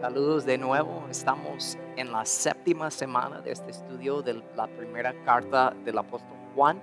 Saludos de nuevo. Estamos en la séptima semana de este estudio de la primera carta del apóstol Juan.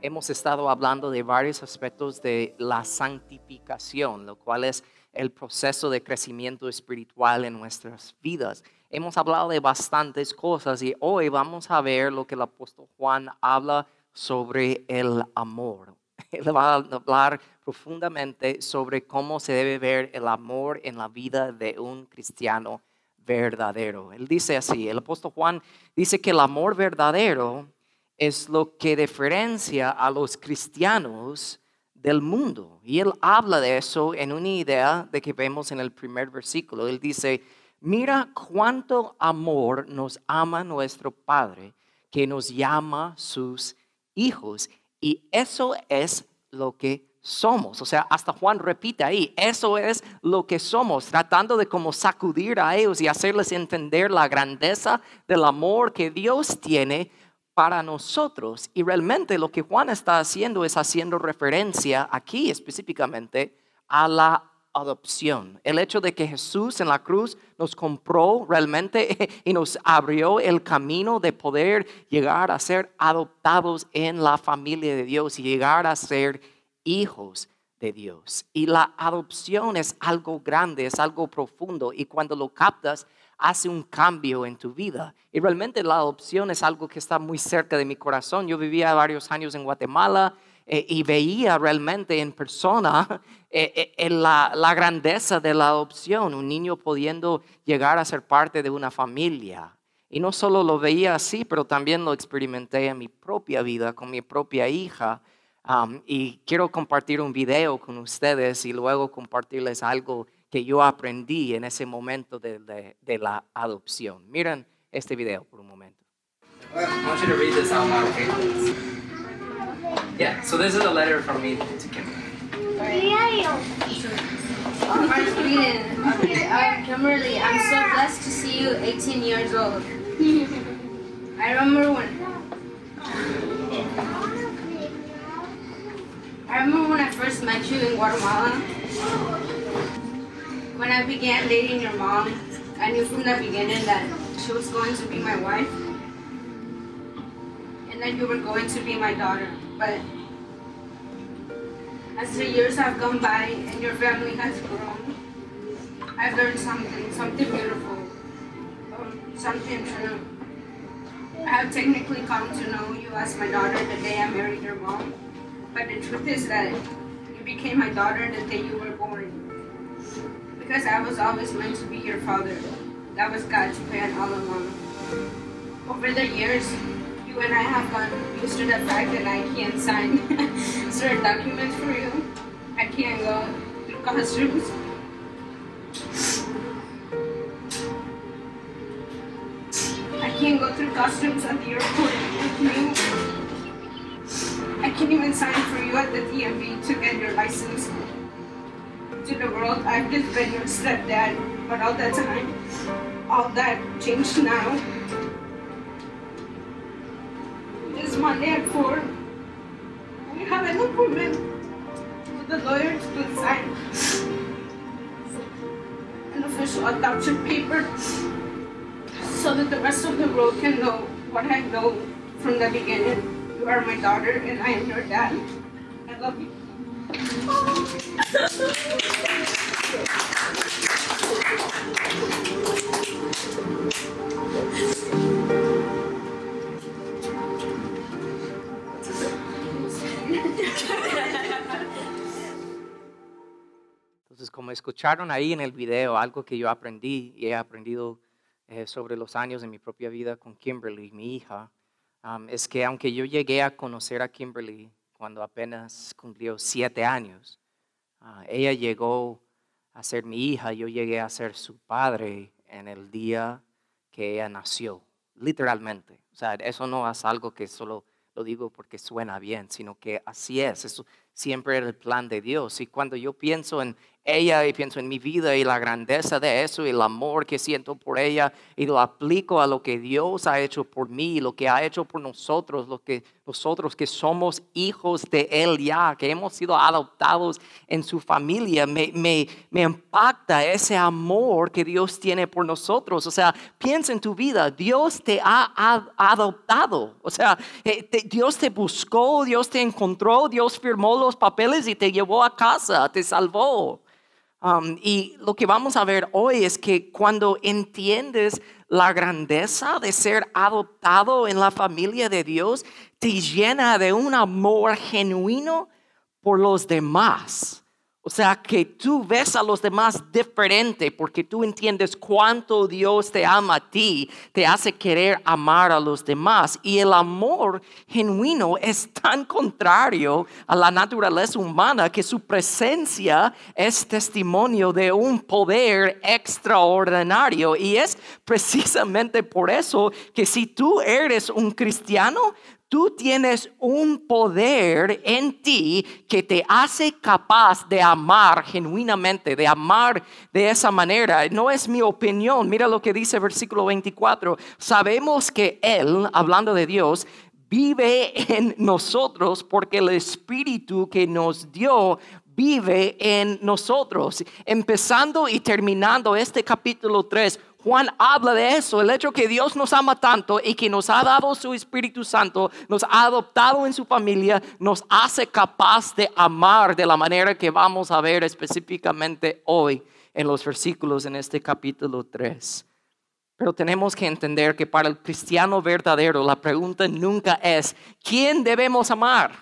Hemos estado hablando de varios aspectos de la santificación, lo cual es el proceso de crecimiento espiritual en nuestras vidas. Hemos hablado de bastantes cosas y hoy vamos a ver lo que el apóstol Juan habla sobre el amor. Él va a hablar profundamente sobre cómo se debe ver el amor en la vida de un cristiano verdadero. Él dice así, el apóstol Juan dice que el amor verdadero es lo que diferencia a los cristianos del mundo. Y él habla de eso en una idea de que vemos en el primer versículo. Él dice, mira cuánto amor nos ama nuestro Padre, que nos llama sus hijos. Y eso es lo que somos. O sea, hasta Juan repite ahí, eso es lo que somos, tratando de como sacudir a ellos y hacerles entender la grandeza del amor que Dios tiene para nosotros. Y realmente lo que Juan está haciendo es haciendo referencia aquí específicamente a la adopción. El hecho de que Jesús en la cruz nos compró realmente y nos abrió el camino de poder llegar a ser adoptados en la familia de Dios y llegar a ser hijos de Dios. Y la adopción es algo grande, es algo profundo y cuando lo captas hace un cambio en tu vida. Y realmente la adopción es algo que está muy cerca de mi corazón. Yo vivía varios años en Guatemala eh, y veía realmente en persona eh, eh, la, la grandeza de la adopción, un niño pudiendo llegar a ser parte de una familia. Y no solo lo veía así, pero también lo experimenté en mi propia vida, con mi propia hija y quiero compartir un video con ustedes y luego compartirles algo que yo aprendí en ese momento de, de, de la adopción. Miren este video por un momento. I want you to read this out loud, okay? Yeah, so this is a letter from me to Kim. Sweden. Okay, Kimberly, I'm so blessed to see you 18 years old. I remember when. I remember when I first met you in Guatemala. When I began dating your mom, I knew from the beginning that she was going to be my wife. And that you were going to be my daughter. But as the years have gone by and your family has grown, I've learned something, something beautiful, um, something true. I have technically come to know you as my daughter the day I married your mom. But the truth is that you became my daughter the day you were born. Because I was always meant to be your father. That was God's plan all along. Over the years, and I have gone used to the fact that I can't sign certain documents for you. I can't go through costumes. I can't go through customs at the airport with you. I can't even sign for you at the DMV to get your license. To the world, I've just been your stepdad, but all that time, all that changed now. At 4, we have an appointment with the lawyer to sign an official adoption paper so that the rest of the world can know what I know from the beginning. You are my daughter and I am your dad. I love you. Entonces, escucharon ahí en el video, algo que yo aprendí y he aprendido eh, sobre los años de mi propia vida con Kimberly, mi hija, es que aunque yo llegué a conocer a Kimberly cuando apenas cumplió siete años, ah, ella llegó a ser mi hija, yo llegué a ser su padre en el día que ella nació, literalmente. O sea, eso no es algo que solo lo digo porque suena bien, sino que así es, eso siempre era el plan de Dios. Y cuando yo pienso en, ella y pienso en mi vida y la grandeza de eso y el amor que siento por ella y lo aplico a lo que Dios ha hecho por mí, lo que ha hecho por nosotros, lo que nosotros que somos hijos de Él ya, que hemos sido adoptados en su familia, me, me, me impacta ese amor que Dios tiene por nosotros. O sea, piensa en tu vida, Dios te ha, adoptado, o sea, eh, Dios te buscó, Dios te encontró, Dios firmó los papeles y te llevó a casa, te salvó. Um, y lo que vamos a ver hoy es que cuando entiendes la grandeza de ser adoptado en la familia de Dios, te llena de un amor genuino por los demás. O sea, que tú ves a los demás diferente porque tú entiendes cuánto Dios te ama a ti, te hace querer amar a los demás. Y el amor genuino es tan contrario a la naturaleza humana que su presencia es testimonio de un poder extraordinario. Y es precisamente por eso que si tú eres un cristiano, tú tienes un poder en ti que te hace capaz de amar genuinamente, de amar de esa manera. No es mi opinión. Mira lo que dice versículo 24. Sabemos que Él, hablando de Dios, vive en nosotros porque el Espíritu que nos dio vive en nosotros. Empezando y terminando este capítulo 3, Juan habla de eso, el hecho que Dios nos ama tanto y que nos ha dado su Espíritu Santo, nos ha adoptado en su familia, nos hace capaz de amar de la manera que vamos a ver específicamente hoy en los versículos en este capítulo 3. Pero tenemos que entender que para el cristiano verdadero la pregunta nunca es, ¿quién debemos amar?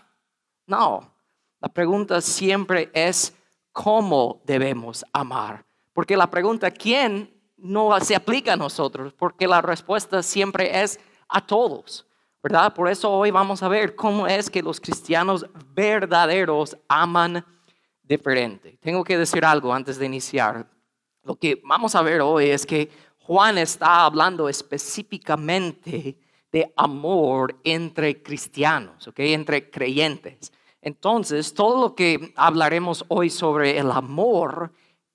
No, la pregunta siempre es, ¿cómo debemos amar? Porque la pregunta, ¿quién? No se aplica a nosotros, porque la respuesta siempre es a todos, ¿verdad? Por eso hoy vamos a ver cómo es que los cristianos verdaderos aman diferente. Tengo que decir algo antes de iniciar. Lo que vamos a ver hoy es que Juan está hablando específicamente de amor entre cristianos, ¿ok? Entre creyentes. Entonces, todo lo que hablaremos hoy sobre el amor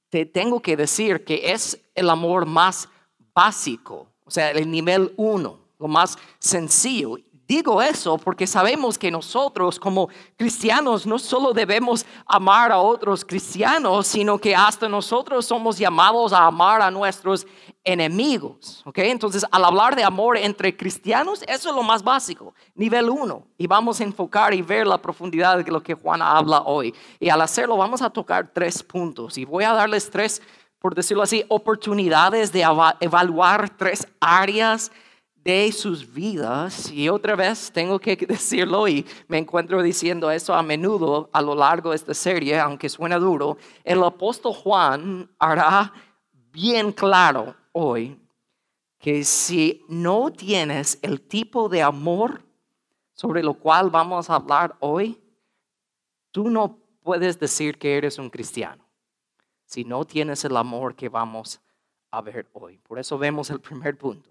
te tengo que decir que es el amor más básico, o sea, el nivel uno, lo más sencillo. Digo eso porque sabemos que nosotros como cristianos no solo debemos amar a otros cristianos, sino que hasta nosotros somos llamados a amar a nuestros enemigos. ¿ok? Entonces, al hablar de amor entre cristianos, eso es lo más básico, nivel uno. Y vamos a enfocar y ver la profundidad de lo que Juan habla hoy. Y al hacerlo, vamos a tocar tres puntos. Y voy a darles tres, por decirlo así, oportunidades de evaluar tres áreas de sus vidas. Y otra vez tengo que decirlo y me encuentro diciendo eso a menudo a lo largo de esta serie, aunque suena duro, el apóstol Juan hará bien claro hoy que si no tienes el tipo de amor sobre lo cual vamos a hablar hoy, tú no puedes decir que eres un cristiano si no tienes el amor que vamos a ver hoy. Por eso vemos el primer punto.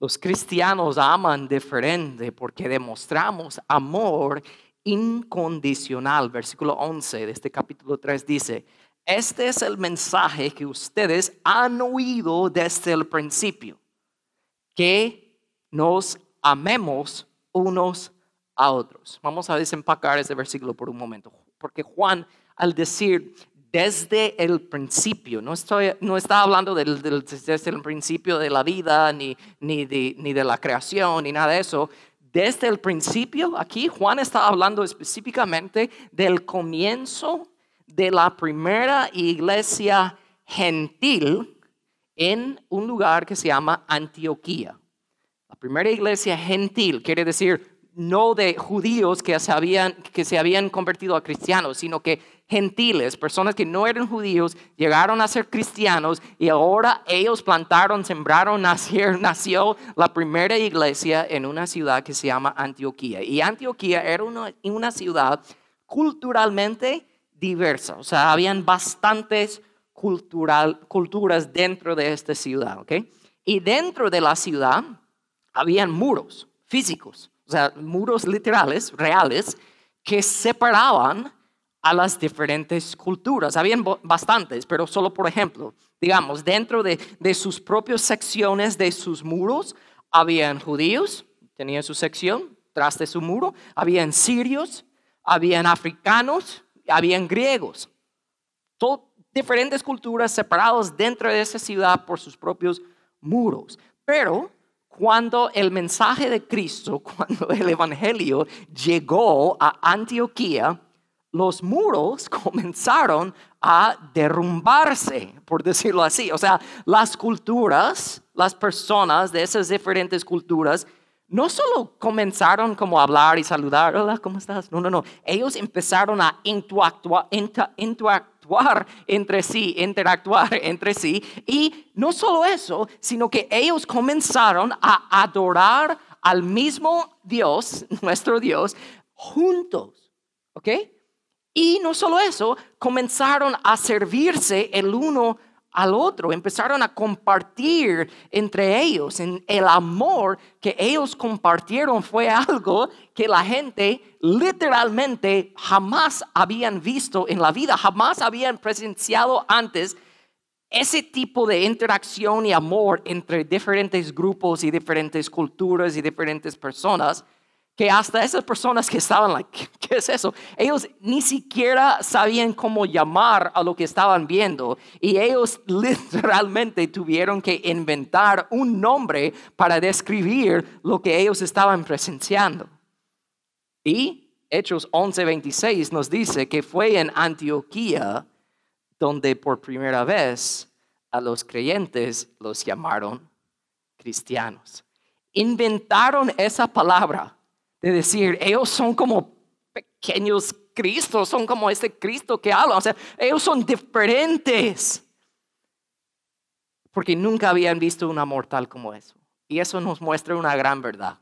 Los cristianos aman diferente porque demostramos amor incondicional. Versículo 11 de este capítulo 3 dice, este es el mensaje que ustedes han oído desde el principio, que nos amemos unos a otros. Vamos a desempacar ese versículo por un momento, porque Juan al decir desde el principio. No, estoy, no está hablando del, desde el principio de la vida, ni, ni, de, ni de la creación, ni nada de eso. Desde el principio, aquí Juan está hablando específicamente del comienzo de la primera iglesia gentil en un lugar que se llama Antioquía. La primera iglesia gentil quiere decir no de judíos que se habían, que se habían convertido a cristianos, sino que gentiles, personas que no eran judíos, llegaron a ser cristianos y ahora ellos plantaron, sembraron, nació, nació la primera iglesia en una ciudad que se llama Antioquía. Y Antioquía era una, una ciudad culturalmente diversa, o sea, habían bastantes cultural, culturas dentro de esta ciudad, ¿ok? Y dentro de la ciudad habían muros físicos o sea, muros literales, reales, que separaban a las diferentes culturas. Habían bastantes, pero solo por ejemplo, digamos, dentro de, de sus propias secciones de sus muros, habían judíos, tenían su sección tras de su muro, habían sirios, habían africanos, habían griegos. Diferentes culturas separados dentro de esa ciudad por sus propios muros. Pero cuando el mensaje de Cristo, cuando el Evangelio llegó a Antioquía, los muros comenzaron a derrumbarse, por decirlo así. O sea, las culturas, las personas de esas diferentes culturas, no solo comenzaron como a hablar y saludar, hola, ¿cómo estás? No, no, no. Ellos empezaron a interactua- inter- entre sí, interactuar entre sí. Y no solo eso, sino que ellos comenzaron a adorar al mismo Dios, nuestro Dios, juntos. ¿Ok? Y no solo eso, comenzaron a servirse el uno al otro, empezaron a compartir entre ellos. El amor que ellos compartieron fue algo que la gente literalmente jamás habían visto en la vida, jamás habían presenciado antes ese tipo de interacción y amor entre diferentes grupos y diferentes culturas y diferentes personas que hasta esas personas que estaban ¿qué es eso? Ellos ni siquiera sabían cómo llamar a lo que estaban viendo y ellos literalmente tuvieron que inventar un nombre para describir lo que ellos estaban presenciando. Y Hechos 11:26 nos dice que fue en Antioquía donde por primera vez a los creyentes los llamaron cristianos. Inventaron esa palabra de decir, ellos son como pequeños Cristos, son como ese Cristo que habla, o sea, ellos son diferentes. Porque nunca habían visto un amor tal como eso. Y eso nos muestra una gran verdad,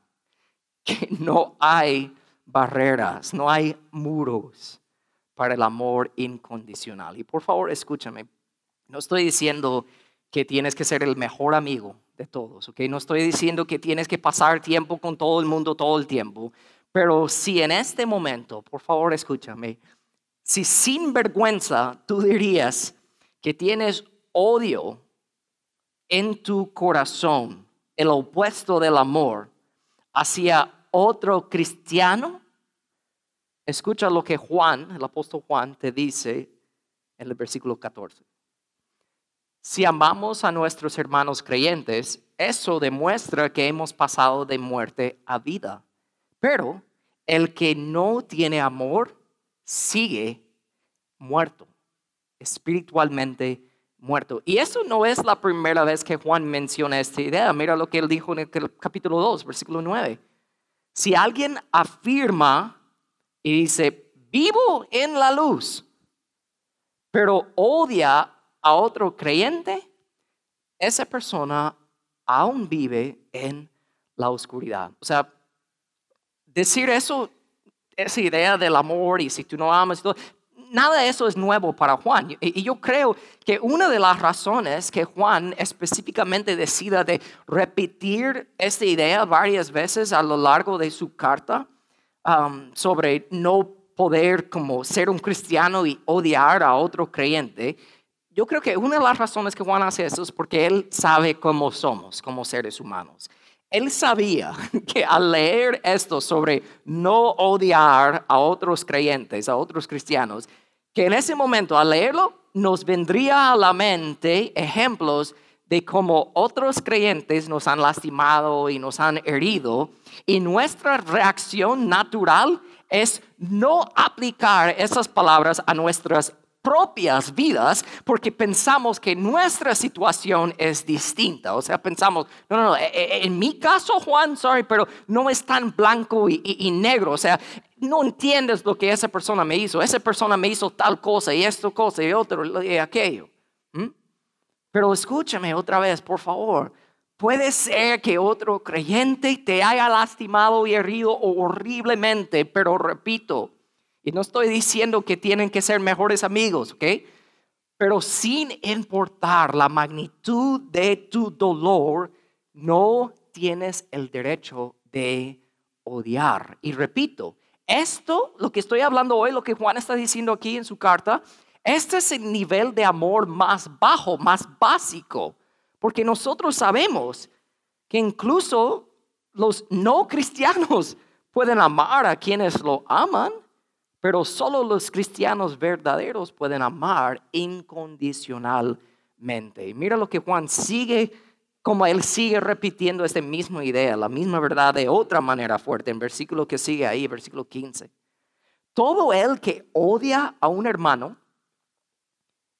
que no hay barreras, no hay muros para el amor incondicional. Y por favor, escúchame, no estoy diciendo que tienes que ser el mejor amigo de todos, ¿ok? No estoy diciendo que tienes que pasar tiempo con todo el mundo todo el tiempo, pero si en este momento, por favor, escúchame, si sin vergüenza tú dirías que tienes odio en tu corazón, el opuesto del amor, hacia otro cristiano, escucha lo que Juan, el apóstol Juan, te dice en el versículo 14. Si amamos a nuestros hermanos creyentes, eso demuestra que hemos pasado de muerte a vida. Pero el que no tiene amor sigue muerto, espiritualmente muerto. Y eso no es la primera vez que Juan menciona esta idea. Mira lo que él dijo en el capítulo 2, versículo 9. Si alguien afirma y dice, vivo en la luz, pero odia a otro creyente, esa persona aún vive en la oscuridad. O sea, decir eso, esa idea del amor y si tú no amas, todo, nada de eso es nuevo para Juan. Y yo creo que una de las razones que Juan específicamente decida de repetir esta idea varias veces a lo largo de su carta um, sobre no poder como ser un cristiano y odiar a otro creyente, yo creo que una de las razones que Juan hace eso es porque él sabe cómo somos como seres humanos. Él sabía que al leer esto sobre no odiar a otros creyentes, a otros cristianos, que en ese momento al leerlo nos vendría a la mente ejemplos de cómo otros creyentes nos han lastimado y nos han herido y nuestra reacción natural es no aplicar esas palabras a nuestras propias vidas porque pensamos que nuestra situación es distinta. O sea, pensamos, no, no, no, e- e- en mi caso, Juan, sorry, pero no es tan blanco y, y- y negro. O sea, no entiendes lo que esa persona me hizo. Esa persona me hizo tal cosa y esto cosa y otro y aquello. ¿Mm? Pero escúchame otra vez, por favor. Puede ser que otro creyente te haya lastimado y herido horriblemente, pero repito, y no estoy diciendo que tienen que ser mejores amigos, ¿ok? Pero sin importar la magnitud de tu dolor, no tienes el derecho de odiar. Y repito, Esto, lo que estoy hablando hoy, lo que Juan está diciendo aquí en su carta, este es el nivel de amor más bajo, más básico, porque nosotros sabemos que incluso los no cristianos pueden amar a quienes lo aman, pero solo los cristianos verdaderos pueden amar incondicionalmente. Mira lo que Juan sigue, como él sigue repitiendo esta misma idea, la misma verdad de otra manera fuerte, en versículo que sigue ahí, versículo 15. Todo el que odia a un hermano,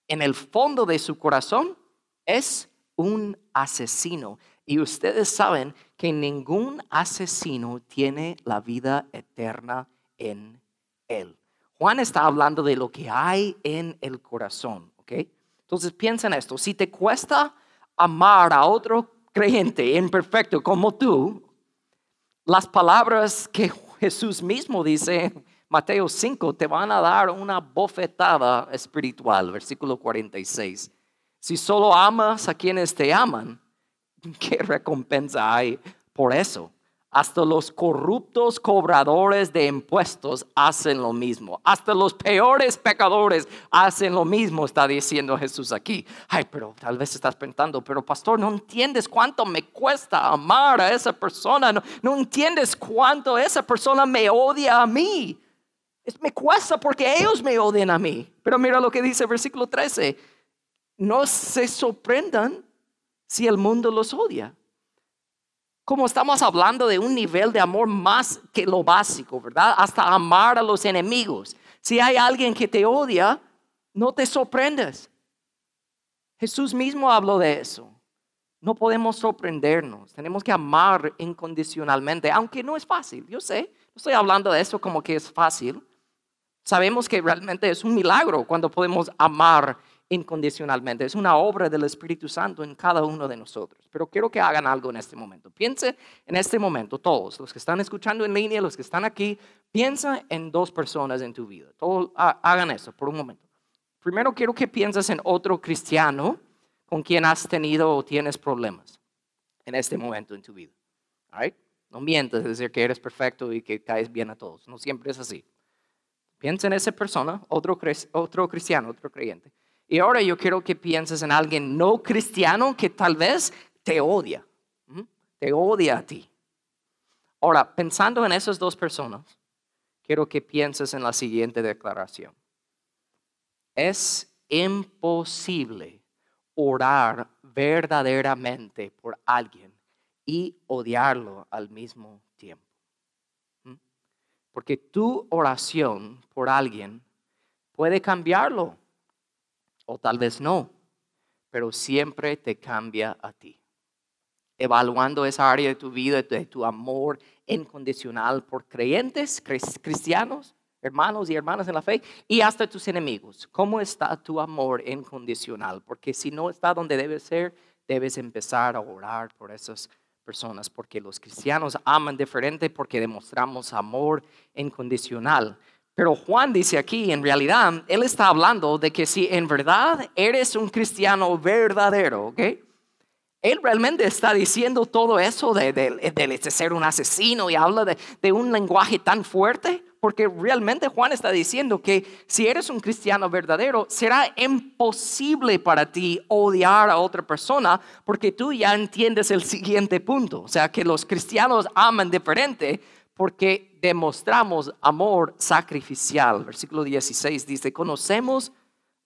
en el fondo de su corazón es un asesino. Y ustedes saben que ningún asesino tiene la vida eterna en él. Juan está hablando de lo que hay en el corazón, ¿ok? Entonces piensa en esto, si te cuesta amar a otro creyente imperfecto como tú, las palabras que Jesús mismo dice Mateo 5 te van a dar una bofetada espiritual, versículo 46. Si solo amas a quienes te aman, ¿qué recompensa hay por eso? Hasta los corruptos cobradores de impuestos hacen lo mismo. Hasta los peores pecadores hacen lo mismo, está diciendo Jesús aquí. Ay, pero tal vez estás pensando, pero pastor, no entiendes cuánto me cuesta amar a esa persona. No, no entiendes cuánto esa persona me odia a mí me cuesta porque ellos me odian a mí. Pero mira lo que dice el versículo 13. No se sorprendan si el mundo los odia. Como estamos hablando de un nivel de amor más que lo básico, ¿verdad? Hasta amar a los enemigos. Si hay alguien que te odia, no te sorprendas. Jesús mismo habló de eso. No podemos sorprendernos. Tenemos que amar incondicionalmente, aunque no es fácil. Yo sé, no estoy hablando de eso como que es fácil. Sabemos que realmente es un milagro cuando podemos amar incondicionalmente. Es una obra del Espíritu Santo en cada uno de nosotros. Pero quiero que hagan algo en este momento. Piense en este momento, todos, los que están escuchando en línea, los que están aquí, piensa en dos personas en tu vida. Todos hagan eso por un momento. Primero quiero que pienses en otro cristiano con quien has tenido o tienes problemas en este momento en tu vida. No mientas, decir que eres perfecto y que caes bien a todos. No siempre es así. Piensa en esa persona, otro, otro cristiano, otro creyente. Y ahora yo quiero que pienses en alguien no cristiano que tal vez te odia, te odia a ti. Ahora, pensando en esas dos personas, quiero que pienses en la siguiente declaración. Es imposible orar verdaderamente por alguien y odiarlo al mismo tiempo. Porque tu oración por alguien puede cambiarlo, o tal vez no, pero siempre te cambia a ti. Evaluando esa área de tu vida, de tu amor incondicional por creyentes, cristianos, hermanos y hermanas en la fe, y hasta tus enemigos. ¿Cómo está tu amor incondicional? Porque si no está donde debe ser, debes empezar a orar por esos personas, porque los cristianos aman diferente porque demostramos amor incondicional. Pero Juan dice aquí, en realidad, él está hablando de que si en verdad eres un cristiano verdadero, ¿ok? Él realmente está diciendo todo eso de, de, ser un asesino y habla de, un lenguaje tan fuerte, porque realmente Juan está diciendo que si eres un cristiano verdadero, será imposible para ti odiar a otra persona, porque tú ya entiendes el siguiente punto, o sea, que los cristianos aman diferente porque demostramos amor sacrificial. Versículo 16 dice, conocemos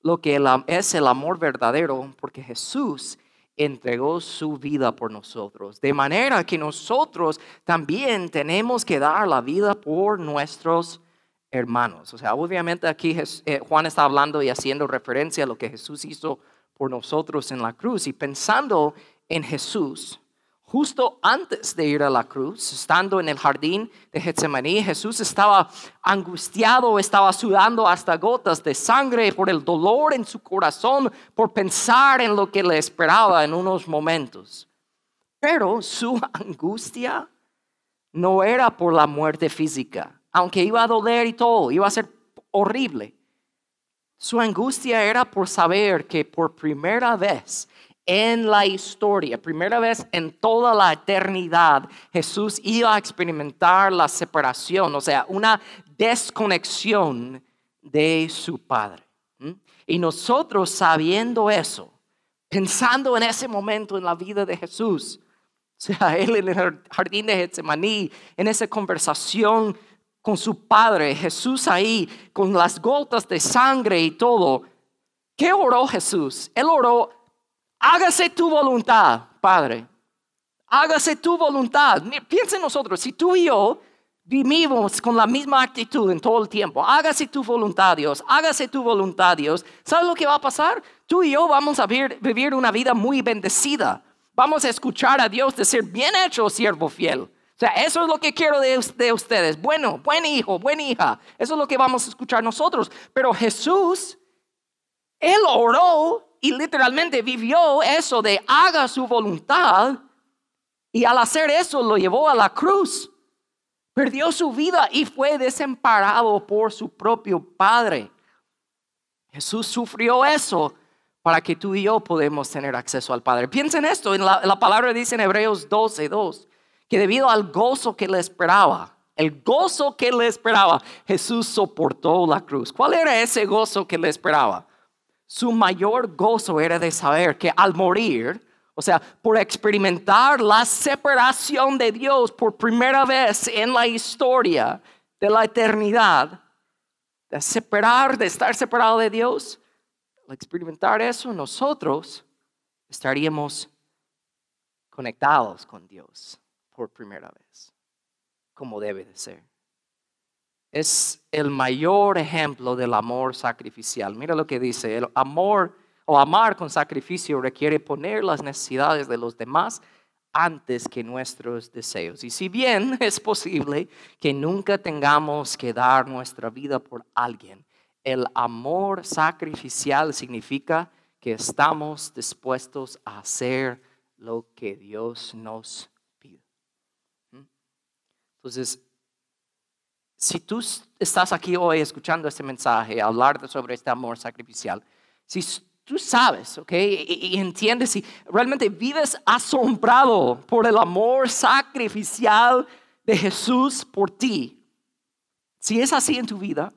lo que es el amor verdadero, porque Jesús entregó su vida por nosotros. De manera que nosotros también tenemos que dar la vida por nuestros hermanos. O sea, obviamente aquí eh, Juan está hablando y haciendo referencia a lo que Jesús hizo por nosotros en la cruz y pensando en Jesús Justo antes de ir a la cruz, estando en el jardín de Getsemaní, Jesús estaba angustiado, estaba sudando hasta gotas de sangre por el dolor en su corazón, por pensar en lo que le esperaba en unos momentos. Pero su angustia no era por la muerte física, aunque iba a doler y todo, iba a ser horrible. Su angustia era por saber que por primera vez en la historia, primera vez en toda la eternidad, Jesús iba a experimentar la separación, o sea, una desconexión de su Padre. Y nosotros sabiendo eso, pensando en ese momento en la vida de Jesús, o sea, él en el jardín de Getsemaní, en esa conversación con su Padre, Jesús ahí, con las gotas de sangre y todo, ¿qué oró Jesús? Él oró, hágase tu voluntad, Padre. Hágase tu voluntad. Piensa nosotros, si tú y yo vivimos con la misma actitud en todo el tiempo. Hágase tu voluntad, Dios. Hágase tu voluntad, Dios. ¿Sabes lo que va a pasar? Tú y yo vamos a vivir una vida muy bendecida. Vamos a escuchar a Dios decir, bien hecho, siervo fiel. O sea, eso es lo que quiero de, de ustedes. Bueno, buen hijo, buena hija. Eso es lo que vamos a escuchar nosotros. Pero Jesús, Él oró y literalmente vivió eso de haga su voluntad. Y al hacer eso lo llevó a la cruz. Perdió su vida y fue desamparado por su propio Padre. Jesús sufrió eso para que tú y yo podamos tener acceso al Padre. Piensen esto, en la, palabra dice en Hebreos 12, 2, que debido al gozo que le esperaba, el gozo que le esperaba, Jesús soportó la cruz. ¿Cuál era ese gozo que le esperaba? Su mayor gozo era de saber que al morir, o sea, por experimentar la separación de Dios por primera vez en la historia de la eternidad, de separar, de estar separado de Dios, al experimentar eso, nosotros estaríamos conectados con Dios por primera vez, como debe de ser. Es el mayor ejemplo del amor sacrificial. Mira lo que dice, el amor o amar con sacrificio requiere poner las necesidades de los demás antes que nuestros deseos. Y si bien es posible que nunca tengamos que dar nuestra vida por alguien, el amor sacrificial significa que estamos dispuestos a hacer lo que Dios nos pide. ¿Mm? Entonces, si tú estás aquí hoy escuchando este mensaje, hablar sobre este amor sacrificial, si tú sabes, ¿ok? Y, entiendes y realmente vives asombrado por el amor sacrificial de Jesús por ti. Si es así en tu vida,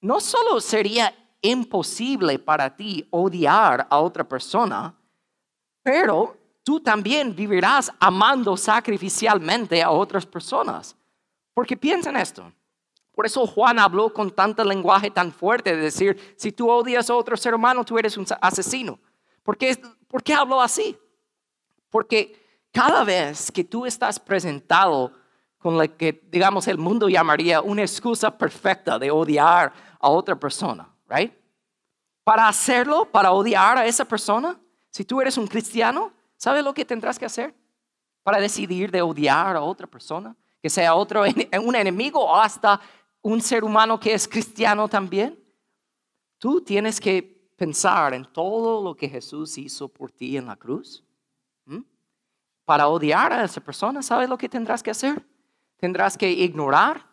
no solo sería imposible para ti odiar a otra persona, pero tú también vivirás amando sacrificialmente a otras personas. Porque piensa en esto. Por eso Juan habló con tanto lenguaje tan fuerte de decir, si tú odias a otro ser humano, tú eres un asesino. ¿Por qué, ¿Por qué habló así? Porque cada vez que tú estás presentado con lo que, digamos, el mundo llamaría una excusa perfecta de odiar a otra persona, right? Para hacerlo, para odiar a esa persona, si tú eres un cristiano, ¿sabes lo que tendrás que hacer? Para decidir de odiar a otra persona, que sea otro un enemigo o hasta un ser humano que es cristiano también, tú tienes que pensar en todo lo que Jesús hizo por ti en la cruz. Para odiar a esa persona, ¿sabes lo que tendrás que hacer? Tendrás que ignorar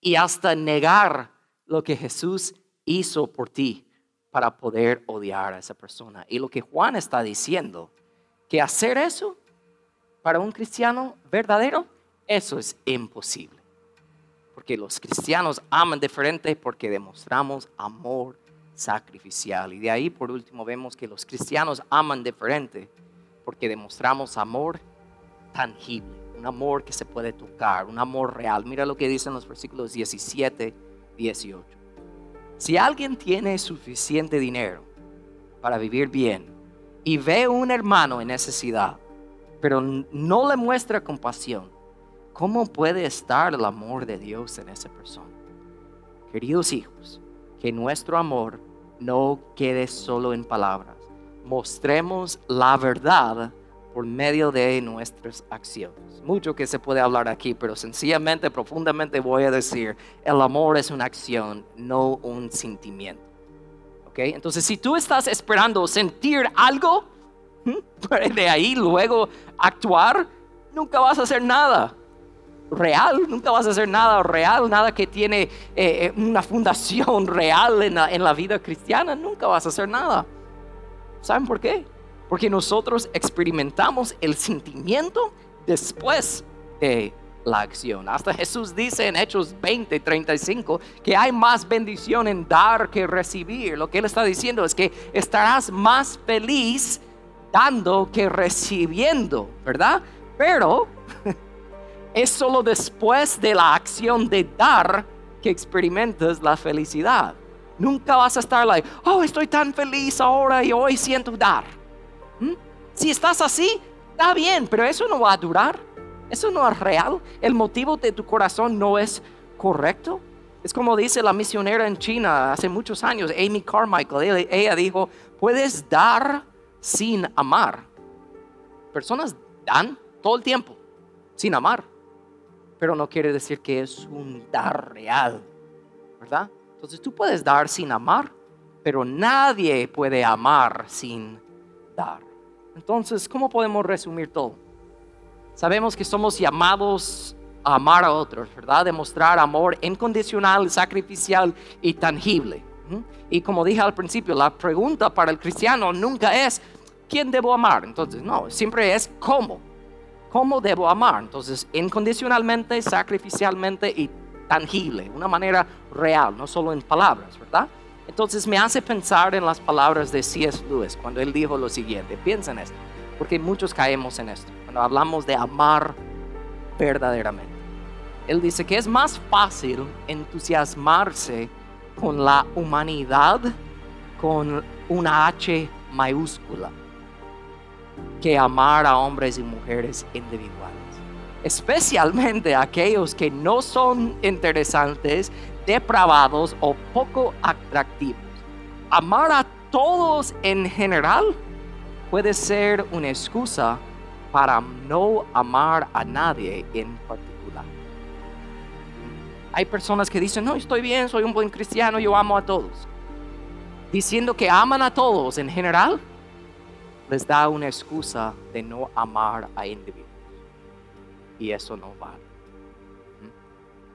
y hasta negar lo que Jesús hizo por ti para poder odiar a esa persona. Y lo que Juan está diciendo, que hacer eso para un cristiano verdadero, eso es imposible porque los cristianos aman diferente porque demostramos amor sacrificial. Y de ahí por último vemos que los cristianos aman diferente porque demostramos amor tangible, un amor que se puede tocar, un amor real. Mira lo que dicen los versículos 17, 18. Si alguien tiene suficiente dinero para vivir bien y ve a un hermano en necesidad, pero no le muestra compasión, ¿cómo puede estar el amor de Dios en esa persona? Queridos hijos, que nuestro amor no quede solo en palabras. Mostremos la verdad por medio de nuestras acciones. Mucho que se puede hablar aquí, pero sencillamente, profundamente voy a decir, el amor es una acción, no un sentimiento. ¿Ok? Entonces, si tú estás esperando sentir algo, de ahí luego actuar, nunca vas a hacer nada real, nunca vas a hacer nada real, nada que tiene eh, eh, una fundación real en la, en la vida cristiana, nunca vas a hacer nada. ¿Saben por qué? Porque nosotros experimentamos el sentimiento después de la acción. Hasta Jesús dice en Hechos 20, 35 que hay más bendición en dar que recibir. Lo que él está diciendo es que estarás más feliz dando que recibiendo, ¿verdad? Pero es solo después de la acción de dar que experimentas la felicidad. Nunca vas a estar like, oh, estoy tan feliz ahora y hoy siento dar. ¿Mm? Si estás así, está bien, pero eso no va a durar. Eso no es real. El motivo de tu corazón no es correcto. Es como dice la misionera en China hace muchos años, Amy Carmichael. Ella dijo, puedes dar sin amar. Personas dan todo el tiempo sin amar, pero no quiere decir que es un dar real, ¿verdad? Entonces tú puedes dar sin amar, pero nadie puede amar sin dar. Entonces, ¿cómo podemos resumir todo? Sabemos que somos llamados a amar a otros, ¿verdad? Demostrar amor incondicional, sacrificial y tangible. Y como dije al principio, la pregunta para el cristiano nunca es, ¿quién debo amar? Entonces, no, siempre es cómo. ¿Cómo debo amar? Entonces, incondicionalmente, sacrificialmente y tangible, una manera real, no solo en palabras, ¿verdad? Entonces me hace pensar en las palabras de C.S. Lewis cuando él dijo lo siguiente, piensa en esto, porque muchos caemos en esto, cuando hablamos de amar verdaderamente. Él dice que es más fácil entusiasmarse con la humanidad con una H mayúscula que amar a hombres y mujeres individuales especialmente aquellos que no son interesantes, depravados o poco atractivos. Amar a todos en general puede ser una excusa para no amar a nadie en particular. Hay personas que dicen, no, estoy bien, soy un buen cristiano, yo amo a todos. Diciendo que aman a todos en general, les da una excusa de no amar a individuos y eso no vale.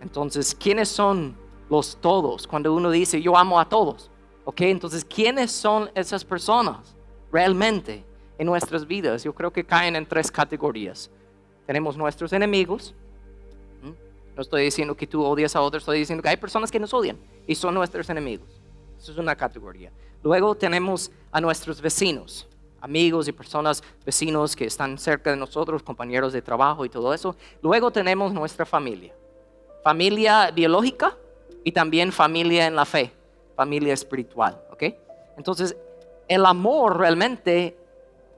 Entonces, ¿quiénes son los todos? Cuando uno dice yo amo a todos, ¿ok? Entonces, ¿quiénes son esas personas realmente en nuestras vidas? Yo creo que caen en tres categorías. Tenemos nuestros enemigos. No estoy diciendo que tú odias a otros, estoy diciendo que hay personas que nos odian y son nuestros enemigos. Eso es una categoría. Luego tenemos a nuestros vecinos amigos y personas, vecinos que están cerca de nosotros, compañeros de trabajo y todo eso. Luego tenemos nuestra familia. Familia biológica y también familia en la fe, familia espiritual. Entonces, el amor realmente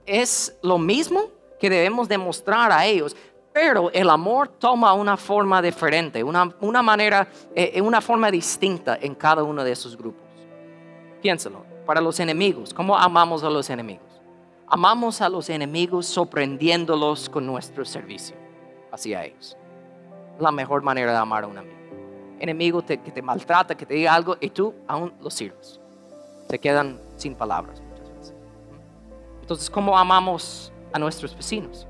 es lo mismo que debemos demostrar a ellos, pero el amor toma una forma diferente, una, una manera, eh, una forma distinta en cada uno de esos grupos. Piénsalo, para los enemigos, ¿cómo amamos a los enemigos? Amamos a los enemigos sorprendiéndolos con nuestro servicio hacia ellos. La mejor manera de amar a un amigo. Enemigo que te maltrata, que te diga algo y tú aún lo sirves. Se quedan sin palabras muchas veces. Entonces, ¿cómo amamos a nuestros vecinos?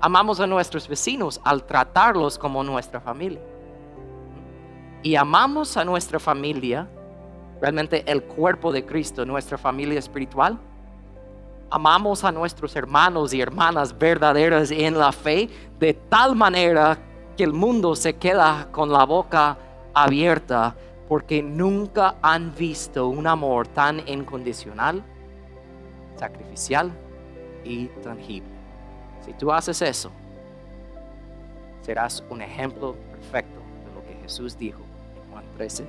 Amamos a nuestros vecinos al tratarlos como nuestra familia. Y amamos a nuestra familia, realmente el cuerpo de Cristo, nuestra familia espiritual, amamos a nuestros hermanos y hermanas verdaderas en la fe de tal manera que el mundo se queda con la boca abierta porque nunca han visto un amor tan incondicional, sacrificial y tangible. Si tú haces eso, serás un ejemplo perfecto de lo que Jesús dijo en Juan 13,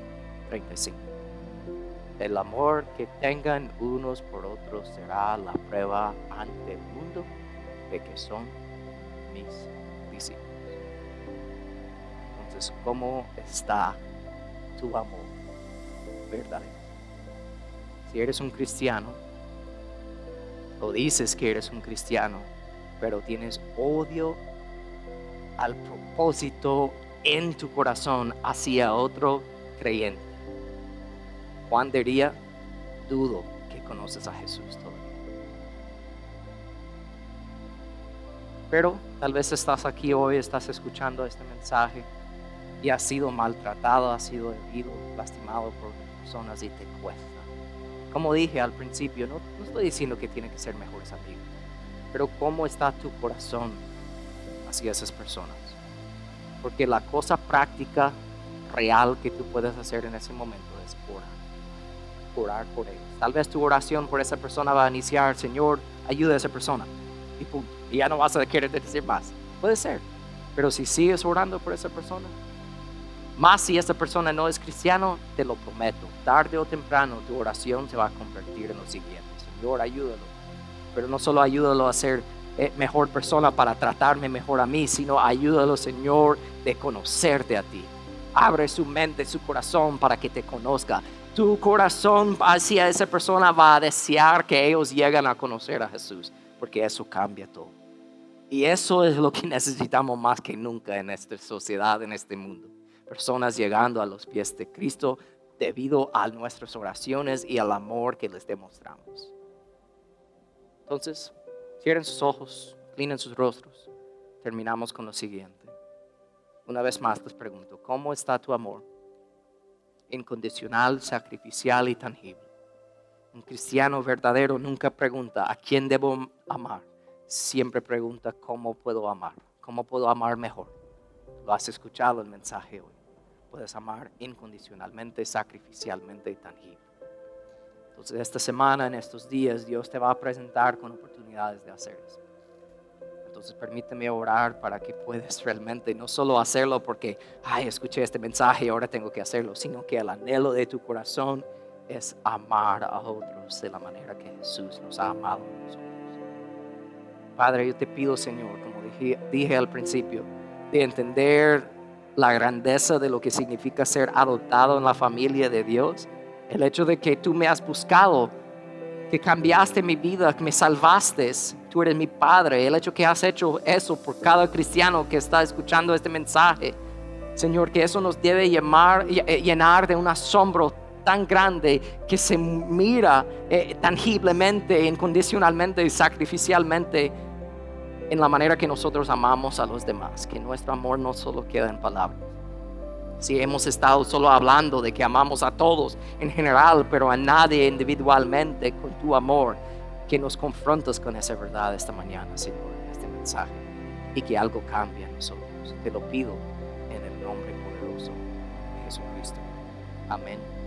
35. El amor que tengan unos por otros será la prueba ante el mundo de que son mis discípulos. Entonces, ¿cómo está tu amor verdadero? Si eres un cristiano, o dices que eres un cristiano, pero tienes odio al propósito en tu corazón hacia otro creyente Juan diría, dudo que conoces a Jesús todavía. Pero tal vez estás aquí hoy, estás escuchando este mensaje y has sido maltratado, has sido herido, lastimado por personas y te cuesta. Como dije al principio, no, estoy diciendo que tienen que ser mejores amigos. pero cómo está tu corazón hacia esas personas. Porque la cosa práctica, real que tú puedes hacer en ese momento es orar. Orar por ellos. Tal vez tu oración por esa persona va a iniciar, Señor, ayuda a esa persona. Y punto. Y ya no vas a querer decir más. Puede ser. Pero si sigues orando por esa persona, más si esa persona no es cristiano, te lo prometo, tarde o temprano tu oración se va a convertir en lo siguiente. Señor, ayúdalo. Pero no solo ayúdalo a ser eh, mejor persona para tratarme mejor a mí, sino ayúdalo, Señor, de conocerte a ti. Abre su mente, su corazón para que te conozca. Tu corazón hacia esa persona va a desear que ellos lleguen a conocer a Jesús, porque eso cambia todo. Y eso es lo que necesitamos más que nunca en esta sociedad, en este mundo. Personas llegando a los pies de Cristo debido a nuestras oraciones y al amor que les demostramos. Entonces, cierren sus ojos, inclinen sus rostros. Terminamos con lo siguiente. Una vez más les pregunto, ¿cómo está tu amor? Incondicional, sacrificial y tangible. Un cristiano verdadero nunca pregunta a quién debo amar, siempre pregunta cómo puedo amar, cómo puedo amar mejor. Lo has escuchado el mensaje hoy. Puedes amar incondicionalmente, sacrificialmente y tangible. Entonces esta semana, en estos días, Dios te va a presentar con oportunidades de hacer eso. Entonces permíteme orar para que puedas realmente no solo hacerlo porque, ay, escuché este mensaje y ahora tengo que hacerlo, sino que el anhelo de tu corazón es amar a otros de la manera que Jesús nos ha amado. Padre, yo te pido, Señor, como dije, dije al principio, de entender la grandeza de lo que significa ser adoptado en la familia de Dios, el hecho de que tú me has buscado que cambiaste mi vida, que me salvaste, tú eres mi Padre, el hecho que has hecho eso por cada cristiano que está escuchando este mensaje, Señor, que eso nos debe llamar, eh, llenar de un asombro tan grande que se mira eh, tangiblemente, incondicionalmente y sacrificialmente en la manera que nosotros amamos a los demás, que nuestro amor no solo queda en palabras. Si hemos estado solo hablando de que amamos a todos en general, pero a nadie individualmente con tu amor, que nos confrontas con esa verdad esta mañana, Señor, en este mensaje, y que algo cambie en nosotros. Te lo pido en el nombre poderoso de Jesucristo. Amén.